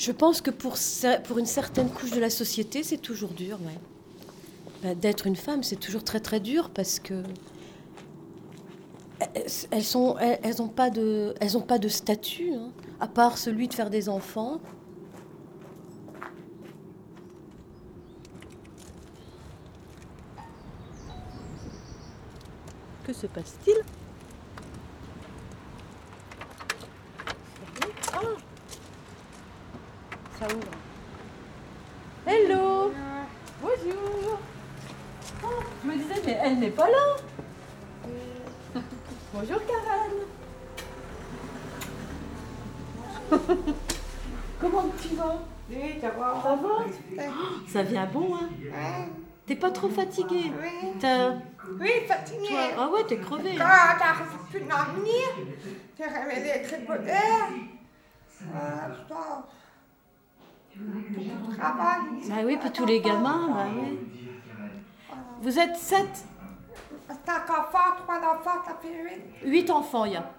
Je pense que pour, une certaine couche de la société, c'est toujours dur. Bah, D'être une femme, c'est toujours très très dur parce que elles- pas de statut, hein, à part celui de faire des enfants. Que se passe-t-il? Ça ouvre. Hello. Bonjour. Oh, Je me disais, mais elle n'est pas là. Bonjour Karen. Comment tu vas? Oui, ça va. Ça va? Ça vient bon, hein? T'es pas trop fatiguée? Oui, T'as- oui, fatiguée. toi- Ah ouais, t'es crevée. Quand t'arrives plus dormir, t'es réveillé très peu. D'air. Euh, je. Bah oui, puis tous les gamins, bah oui. Vous êtes sept Cinq enfants, trois enfants, ça fait huit. Huit enfants, il y a.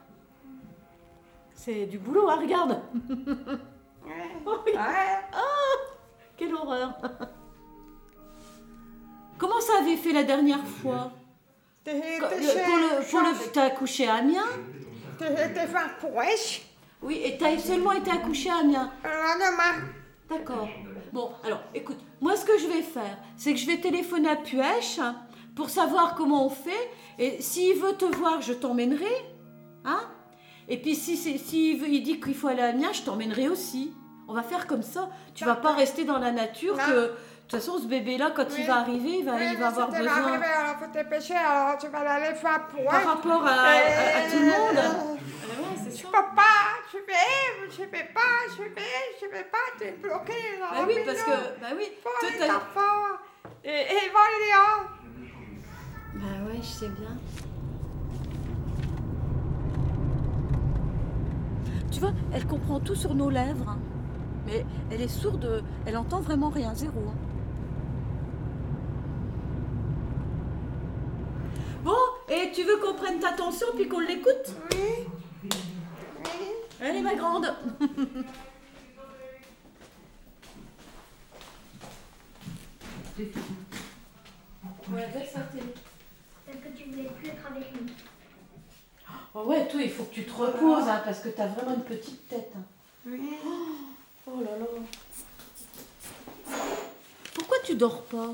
C'est du boulot, hein, regarde. Oh. Ouais. Quelle horreur. Comment ça avait fait la dernière fois? Quand- le- Pour le, pour le, t'as accouché à Amiens? T'es t'es fin pour wesh. Oui, et t'as seulement été accouché à Amiens. D'accord. Bon, alors, écoute, moi ce que je vais faire, c'est que je vais téléphoner à Puech hein, pour savoir comment on fait. Et s'il veut te voir, je t'emmènerai. Hein Et puis si c'est- s'il veut- il dit qu'il faut aller à Amiens, je t'emmènerai aussi. On va faire comme ça. Tu vas pas rester dans la nature Non. que... De toute façon, ce bébé-là, quand il va arriver, il va, Oui, il va avoir si besoin... arrivé, alors faut te dépêcher, alors tu vas aller faire pour Par rapport à, à- à tout le monde. Euh, Ah ouais, c'est Je ça. peux pas, je vais, je vais pas, je vais, je vais pas, t'es bloqué dans Bah la oui, parce que... Bah oui, toi, les enfants. Et, et Valéa. Bah ouais, je sais bien. Tu vois, elle comprend tout sur nos lèvres. hein. Mais elle est sourde, elle entend vraiment rien, zéro. hein. Bon, et tu veux qu'on prenne ta tension puis qu'on l'écoute? Oui. Allez, ma grande. Parce que tu voulais plus être avec nous. Oh ouais, toi, il faut que tu te reposes, hein, parce que t'as vraiment une petite tête. hein. Oui. Oh là là. Pourquoi tu dors pas?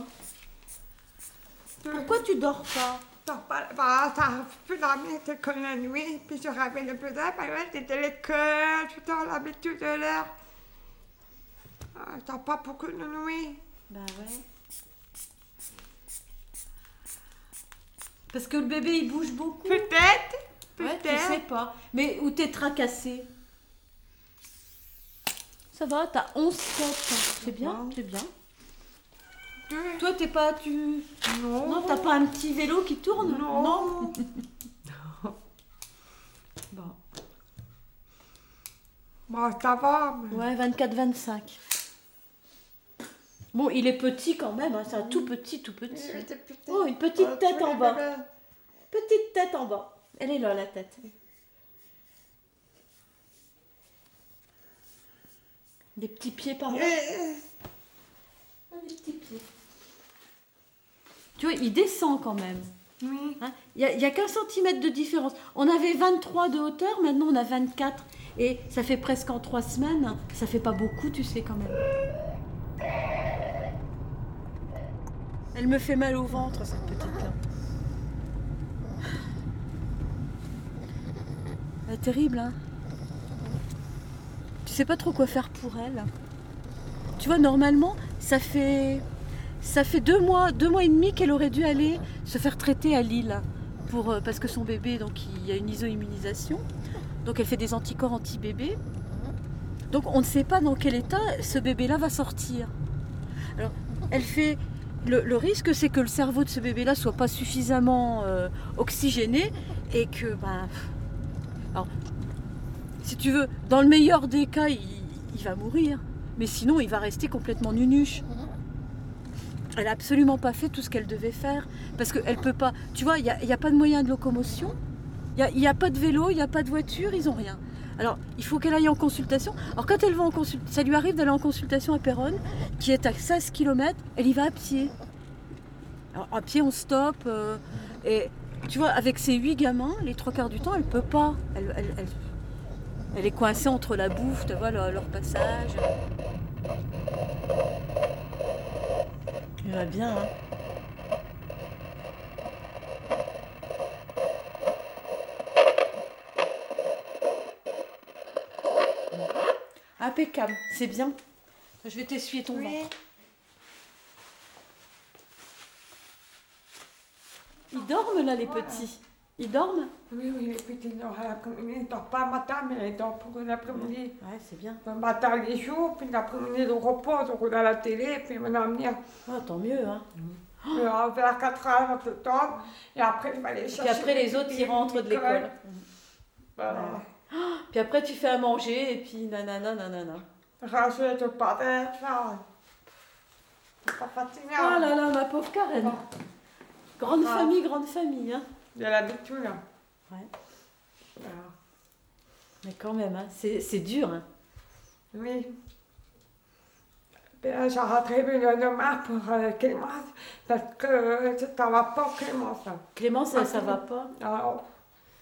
Pourquoi tu dors pas? T'as pas, bah, t'as plus dormir que la nuit, puis je rappelle le peu d'heure, parce que t'étais à l'école, tu as l'habitude de l'heure. Ah, T'as pas beaucoup de nuit. Bah ouais. Parce que le bébé il bouge beaucoup. Peut-être, Ouais, tu peut-être. sais pas. Mais où t'es tracassé? Ça va, t'as 11 têtes. C'est bien, c'est bien. Toi, t'es pas. Tu... Non. Non, t'as pas un petit vélo qui tourne Non. Bon. Bon, ça va. mais- Ouais, 24-25. Bon, il est petit quand même, hein, c'est un tout petit, tout petit. Oh, une petite Oh, tête en bas. Petite tête en bas. Elle est là, la tête. Des petits pieds par là. Ah, des petits pieds. Tu vois, il descend quand même. Oui. hein. Il n'y a, qu'un centimètre de différence. On avait 23 de hauteur, maintenant on a 24. Et ça fait presque en trois semaines. Ça fait pas beaucoup, tu sais, quand même. Elle me fait mal au ventre, cette petite-là. Ah, terrible, hein Tu sais pas trop quoi faire pour elle. Tu vois, normalement, ça fait ça fait deux mois, deux mois et demi qu'elle aurait dû aller se faire traiter à Lille pour euh, parce que son bébé, donc il y a une iso-immunisation, donc elle fait des anticorps anti-bébé. Donc on ne sait pas dans quel état ce bébé-là va sortir. Alors elle fait le, le risque, c'est que le cerveau de ce bébé-là soit pas suffisamment euh, oxygéné et que ben, alors, si tu veux, dans le meilleur des cas, il, il va mourir. Mais sinon, il va rester complètement nunuche. Elle n'a absolument pas fait tout ce qu'elle devait faire. Parce qu'elle peut pas. Tu vois, il n'y a, a pas de moyen de locomotion. Il n'y a, pas de vélo, il n'y a pas de voiture, ils n'ont rien. Alors, il faut qu'elle aille en consultation. Alors, quand elle va en consultation, ça lui arrive d'aller en consultation à Péronne, qui est à 16 km, elle y va à pied. Alors, à pied, on stoppe. euh, et tu vois, avec ses huit gamins, les trois quarts du temps, elle peut pas. Elle, est coincée entre la bouffe, tu vois, leur passage. Elle va bien, hein. Impeccable, c'est bien. Je vais t'essuyer ton Oui. ventre. Ils dorment là, les petits. Ils dorment Oui, oui, les petits. Ils ne dorment pas le matin, mais ils dorment pour l'après-midi. Ouais, c'est bien. Le matin, les jours, puis l'après-midi, le repos, on regarde la télé, puis on va venir Ah, tant mieux, hein. euh, vers 4 heures, on se tombe, et après, il va aller Et chercher. puis après, les autres, ils rentrent de l'école. Voilà. Puis après, tu fais à manger, et puis nanana, nanana. Palette, là. C'est pas fatigant. Ah là là, ma pauvre Karen. Grande Ah. famille, grande famille, hein. Il y a l'habitude. là. Ouais. Mais quand même, hein, c'est c'est dur, hein. Oui. Là, j'ai rattrapé le demain pour euh, Clémence, parce que euh, ça va pas, Clémence. Clémence, elle, ça va pas? Alors,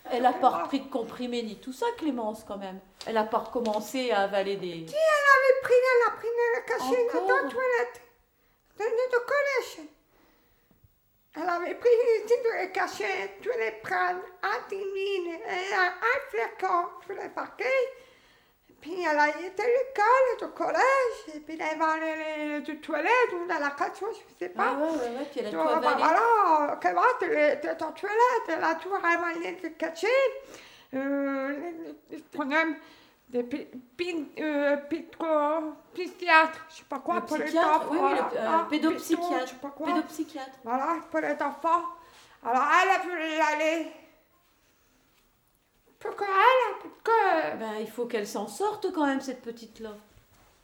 Elle n'a pas repris de comprimés ni tout ça, Clémence, quand même. Elle n'a pas recommencé à avaler des... elle avait pris, elle a pris le cachet dans Encore? la toilette, dans le collège? Elle avait pris les cachets, tous les prênes, antimines, et flacon, tous les paquets. Puis elle a été à l'école, au collège, et puis elle va aller aux toilettes ou dans la cachette, je ne sais Ah pas. ouais, ouais, ouais, puis elle a Tu tout vois, bah, avalé. voilà, comment tu es en toilette, elle a tout ramené de caché. Euh, des pi- pi- euh, psychiatres, je sais pas quoi, Le pour les enfants. oui, oui, le euh, pédopsychiatre. pitro, je sais pas quoi. Pédopsychiatre. Voilà, pour les enfants. Alors elle a pu y aller. Pourquoi elle a pu que... Ben, il faut qu'elle s'en sorte quand même, cette petite-là.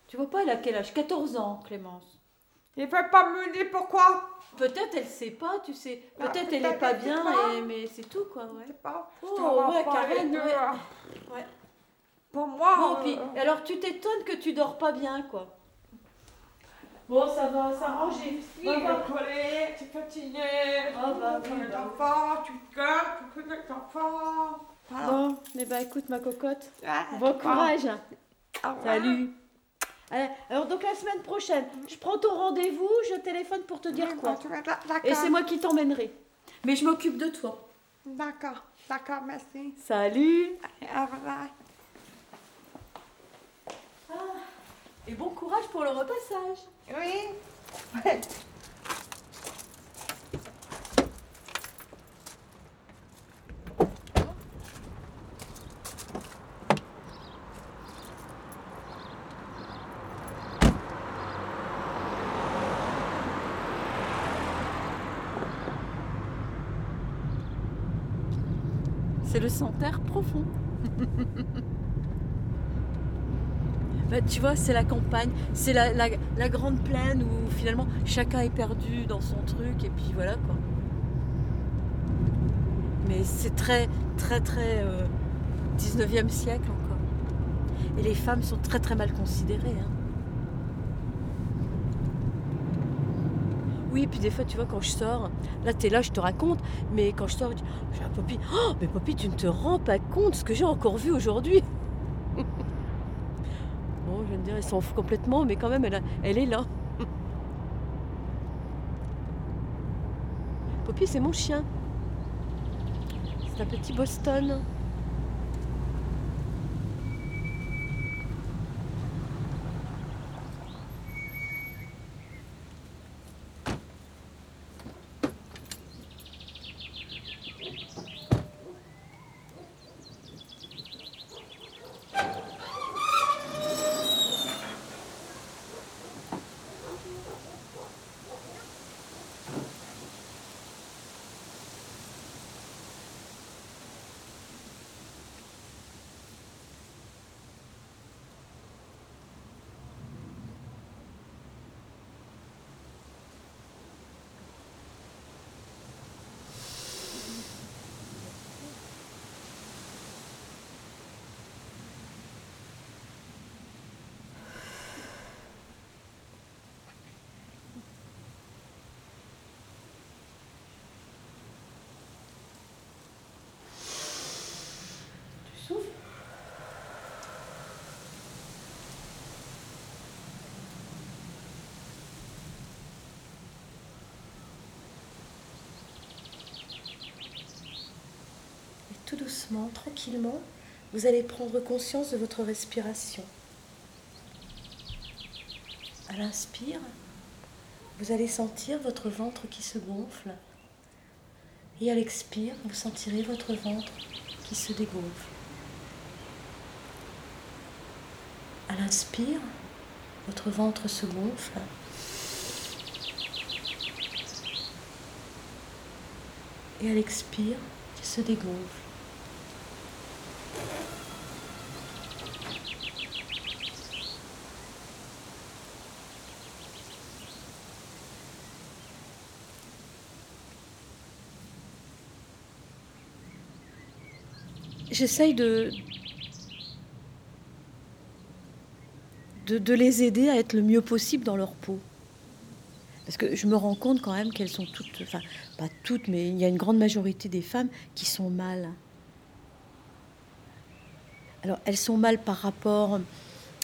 Tu vois pas, elle a quel âge? 14 ans, Clémence. Il veut pas me dire pourquoi. Peut-être elle sait pas, tu sais. Bah, Peut-être elle est peut-être pas bien, pas. et- mais c'est tout, quoi, Je ouais. sais pas. Oh, Je ouais, Karen. Ouais. Pour moi... Bon, puis, euh, alors tu t'étonnes que tu dors pas bien, quoi. Bon, ça va s'arranger. Oui, le collet, tu es fatigué, Ah, bah, tu oui, bah. enfants, tu te gueules, tu enfants. Voilà. Bon, eh ben écoute ma cocotte. Ah, Bon tu courage. Salut. Allez, alors donc la semaine prochaine, je prends ton rendez-vous, je téléphone pour te dire quoi. tu D'accord. Et c'est moi qui t'emmènerai. Mais je m'occupe de toi. D'accord, d'accord, merci. Salut. Au revoir. Et bon courage pour le repassage. Oui. C'est le Santerre profond. Bah, tu vois, c'est la campagne, c'est la, la- grande plaine où finalement chacun est perdu dans son truc et puis voilà quoi. Mais c'est très, très, très euh, 19e siècle encore. Et les femmes sont très, très mal considérées. hein. Oui, puis des fois, tu vois, quand je sors, là, t'es là, je te raconte, mais quand je sors, je dis, Poppy, oh, mais Poppy, tu ne te rends pas compte ce que j'ai encore vu aujourd'hui. je vais dire, ils s'en fout complètement, mais quand même, elle, elle est là. Poppy, c'est mon chien. C'est un petit Boston. Souffle. Et tout doucement, tranquillement, vous allez prendre conscience de votre respiration. À l'inspire, vous allez sentir votre ventre qui se gonfle. Et à l'expire, vous sentirez votre ventre qui se dégonfle. À l'inspire, votre ventre se gonfle. Et à l'expire, il se dégonfle. J'essaye de, de, les aider à être le mieux possible dans leur peau. Parce que je me rends compte quand même qu'elles sont toutes, enfin pas toutes, mais il y a une grande majorité des femmes qui sont mal. Alors elles sont mal par rapport,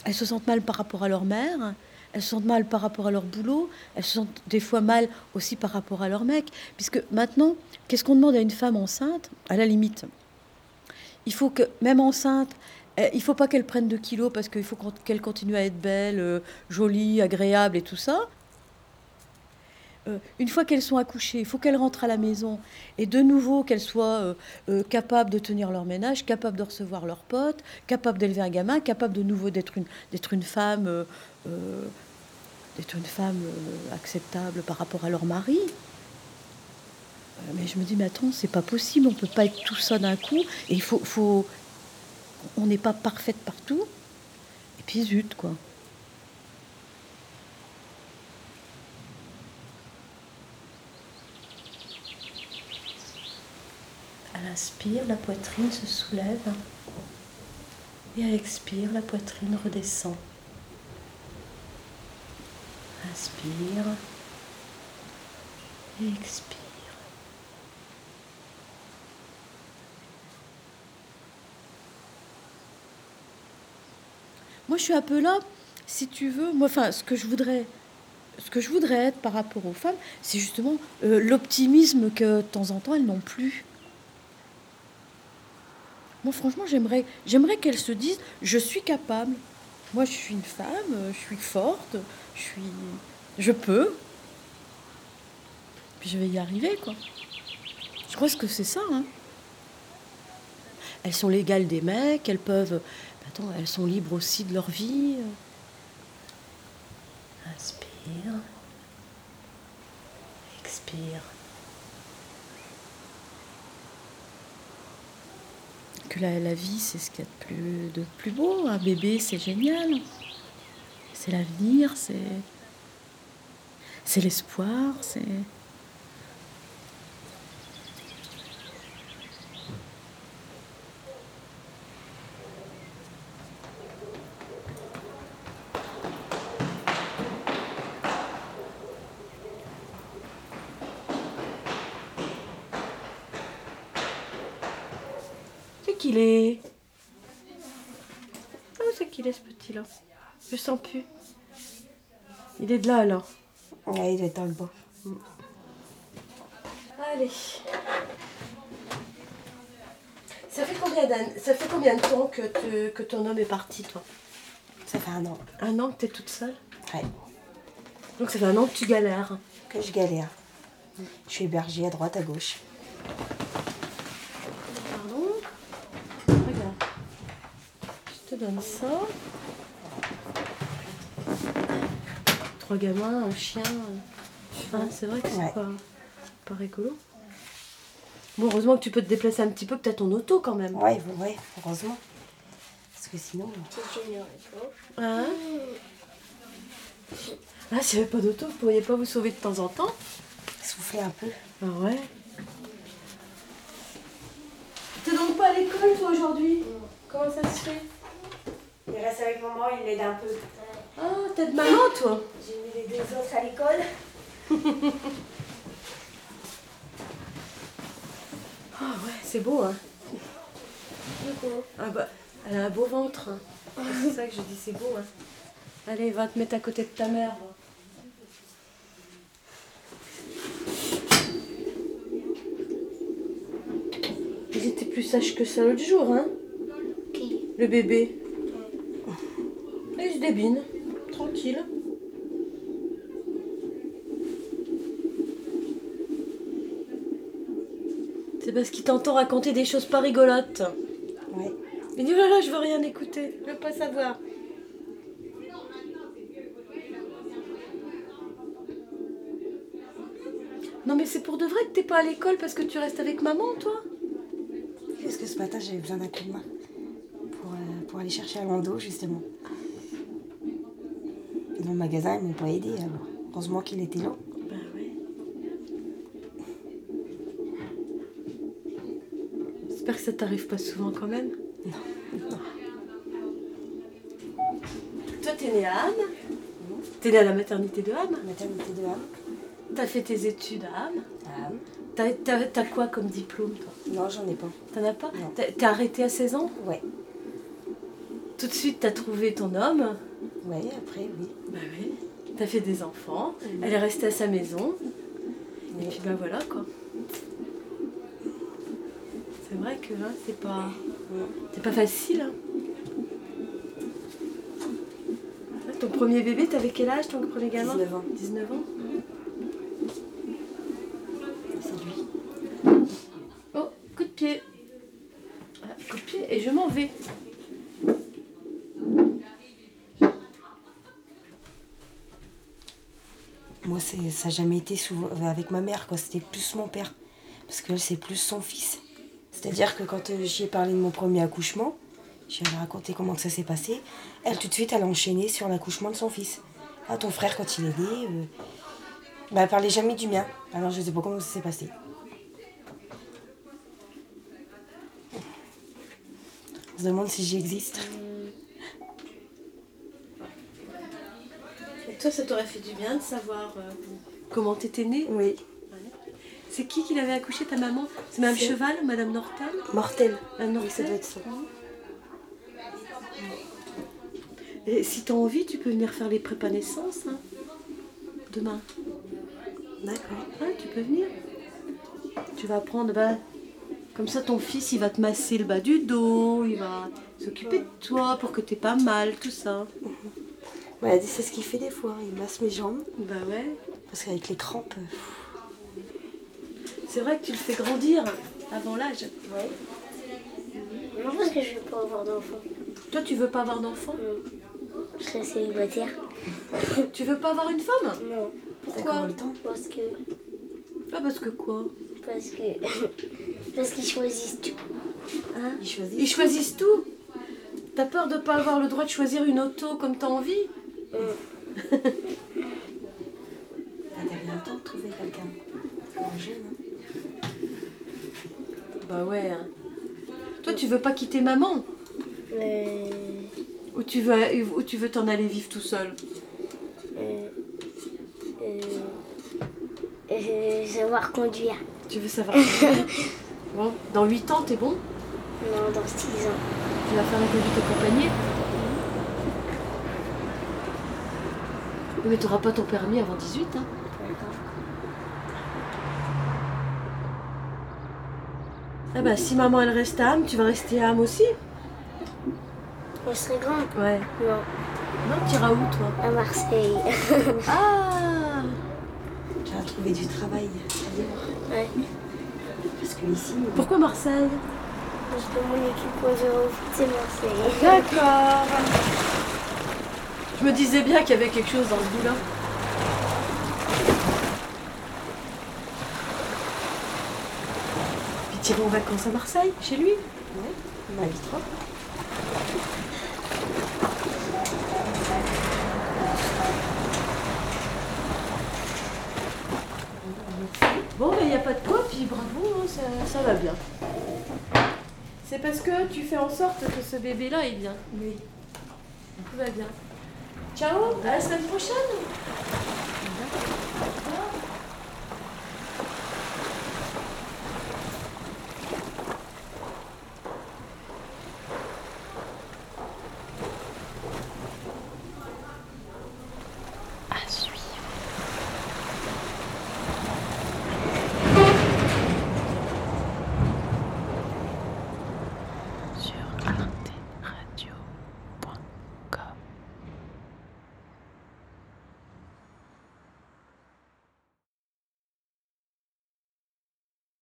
elles se sentent mal par rapport à leur mère, elles se sentent mal par rapport à leur boulot, elles se sentent des fois mal aussi par rapport à leur mec. Puisque maintenant, qu'est-ce qu'on demande à une femme enceinte? À la limite, il faut que, même enceinte, eh, il faut pas qu'elle prenne de kilos parce qu'il faut qu'elle continue à être belle, euh, jolie, agréable et tout ça. Euh, une fois qu'elles sont accouchées, il faut qu'elles rentrent à la maison et de nouveau qu'elles soient euh, capables de tenir leur ménage, capables de recevoir leurs potes, capables d'élever un gamin, capables de nouveau d'être une, femme, d'être une femme acceptable par rapport à leur mari. Mais je me dis, mais attends, c'est pas possible, on peut pas être tout ça d'un coup. Et il faut, on n'est pas parfaite partout. Et puis zut, quoi. À l'inspire, la poitrine se soulève. Et à l'expire, la poitrine redescend. Inspire. Et expire. Moi, je suis un peu là, si tu veux. Moi, enfin, ce que je voudrais, ce que je voudrais être par rapport aux femmes, c'est justement euh, l'optimisme que de temps en temps elles n'ont plus. Moi, franchement, j'aimerais, j'aimerais qu'elles se disent, je suis capable. Moi, je suis une femme, euh, je suis forte, je suis, je peux. Puis je vais y arriver, quoi. Je crois que c'est ça. Hein. Elles sont l'égale des mecs, elles peuvent. Attends, elles sont libres aussi de leur vie. Inspire. Expire. Que la, vie, c'est ce qu'il y a de plus, de plus beau. Un bébé, c'est génial. C'est l'avenir, c'est. C'est l'espoir. C'est qu'il est. Ah, c'est est. Je sens plus. Il est de là alors. Ouais, il doit être dans le bas. Allez. Ça fait combien Ça fait combien de temps que ton homme est parti, toi? Ça fait un an. Un an que t'es toute seule? Ouais, Donc ça fait un an que tu galères. que je galère. Je suis hébergée à droite, à gauche. Pardon? Regarde. Je te donne ça. Trois gamins, un chien. Hein, c'est vrai que c'est Ouais. pas, pas rigolo. Bon, heureusement que tu peux te déplacer un petit peu, que t'as ton auto quand même. Ouais, ouais, heureusement. Parce que sinon, Hein Ah, s'il n'y avait pas d'auto, vous pourriez pas vous sauver de temps en temps? Souffler un peu. Ah ouais? T'es donc pas à l'école toi aujourd'hui? Comment ça se fait? Il reste avec maman, il l'aide un peu. T'es de maman toi J'ai mis les deux autres à l'école. Ah ouais, c'est beau hein. Ah bah, elle a un beau ventre. hein. C'est ça que je dis, c'est beau. Hein. Allez, va te mettre à côté de ta mère. va. Ils étaient plus sages que ça l'autre jour, hein Qui? Le bébé. Et se débine. Tranquille. C'est parce qu'il t'entend raconter des choses pas rigolotes. Ouais. Il dit, oh là là, je veux rien écouter, je veux pas savoir. Non mais c'est pour de vrai que t'es pas à l'école parce que tu restes avec maman, toi Parce que ce matin, j'avais besoin d'un coup de main pour, euh, pour aller chercher à Lando, justement. Le magasin, ils m'ont pas aidé. Alors. Heureusement qu'il était là. Oui. J'espère que ça t'arrive pas souvent quand même. Toi, t'es née à Ham? T'es née à la maternité de Ham? Maternité de. T'as fait tes études à Ham? À Ham. T'as, t'as- t'as quoi comme diplôme, toi? Non, j'en ai pas. T'en as pas? Non. T'as, t'es arrêtée à 16 ans? Ouais. Tout de suite, t'as trouvé ton homme? Ouais, après, oui. Bah oui. T'as fait des enfants. Elle est restée à sa maison. Et puis bah voilà quoi. C'est vrai que là, c'est pas. C'est pas facile. hein. Ton premier bébé, t'avais quel âge ton premier gamin? 19 ans. 19 ans C'est lui. Oh, coup de pied. Ah, coup de pied et je m'en vais. Moi, c'est- ça n'a jamais été souvent euh, avec ma mère, quoi. C'était plus mon père. Parce que c'est plus son fils. C'est-à-dire que quand euh, j'y ai parlé de mon premier accouchement, ai raconté comment que ça s'est passé. Elle, tout de suite, elle a enchaîné sur l'accouchement de son fils. Ah, ton frère, quand il est né, euh, bah, elle parlait jamais du mien. Alors, je sais pas comment ça s'est passé. On se demande si j'existe. Et toi, ça t'aurait fait du bien de savoir euh, comment t'étais née? Oui. C'est qui qui l'avait accouché, ta maman? C'est Mme C'est- Cheval, Madame Nortel? Mortel. Madame Oui, ça Nortel doit être ça. Et si t'as envie, tu peux venir faire les prépas naissance hein, demain. D'accord. Ouais, tu peux venir. Tu vas apprendre, bah, comme ça ton fils il va te masser le bas du dos, il va s'occuper de toi pour que t'aies pas mal, tout ça. Ouais, elle dit c'est ce qu'il fait des fois. Il masse mes jambes. Bah ouais. Parce qu'avec les crampes. euh, C'est vrai que tu le fais grandir avant l'âge. Ouais. Non, parce que je veux pas avoir d'enfant. Toi, tu veux pas avoir d'enfant? Je serai célibataire. Tu veux pas avoir une femme? Non, Pourquoi? encore le temps? Parce que. Ah, parce que quoi? Parce que. parce qu'ils choisissent tout. Hein? Il choisit. Ils choisissent tout. T'as peur de pas avoir le droit de choisir une auto comme t'as envie? T'as bien temps de trouver quelqu'un. Jeune, hein. Bah ouais. hein. Toi, tu veux pas quitter maman Euh, Ou tu veux ou tu veux t'en aller vivre tout seul euh, euh, euh, savoir conduire. Tu veux savoir conduire Bon, dans 8 ans, t'es bon Non, dans 6 ans. Tu vas faire la conduite accompagnée Oui, mais t'auras pas ton permis avant 18, hein Ah bah si maman elle reste à Ham, tu vas rester à Ham aussi On serait grand Ouais. Non, Non, tu iras où toi? À Marseille. Ah Tu vas trouver du travail ailleurs. ouais. Parce que ici, Pourquoi Marseille? Parce que mon équipe au zéro foot, c'est Marseille. D'accord. Je me disais bien qu'il y avait quelque chose dans ce bout-là. Puis tu iras en vacances à Marseille, chez lui? Ouais, on m'invitera. Bon, mais il n'y a pas de quoi, puis bravo, hein, ça, ça va bien. C'est parce que tu fais en sorte que ce bébé-là est bien. Oui. Tout va bien. Ciao, à la semaine prochaine.